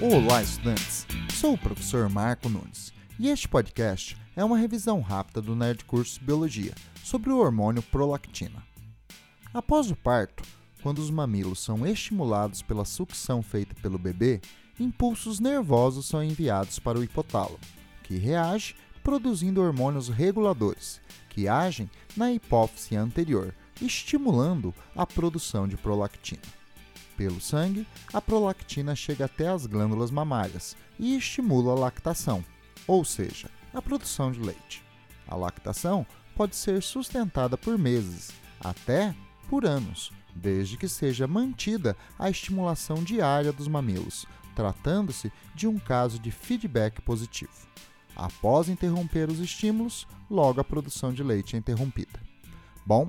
Olá, estudantes! Sou o professor Marco Nunes e este podcast é uma revisão rápida do Nerd Curso Biologia sobre o hormônio prolactina. Após o parto, quando os mamilos são estimulados pela sucção feita pelo bebê, impulsos nervosos são enviados para o hipotálamo, que reage produzindo hormônios reguladores, que agem na hipófise anterior, estimulando a produção de prolactina. Pelo sangue, a prolactina chega até as glândulas mamárias e estimula a lactação, ou seja, a produção de leite. A lactação pode ser sustentada por meses, até por anos, desde que seja mantida a estimulação diária dos mamilos, tratando-se de um caso de feedback positivo. Após interromper os estímulos, logo a produção de leite é interrompida. Bom,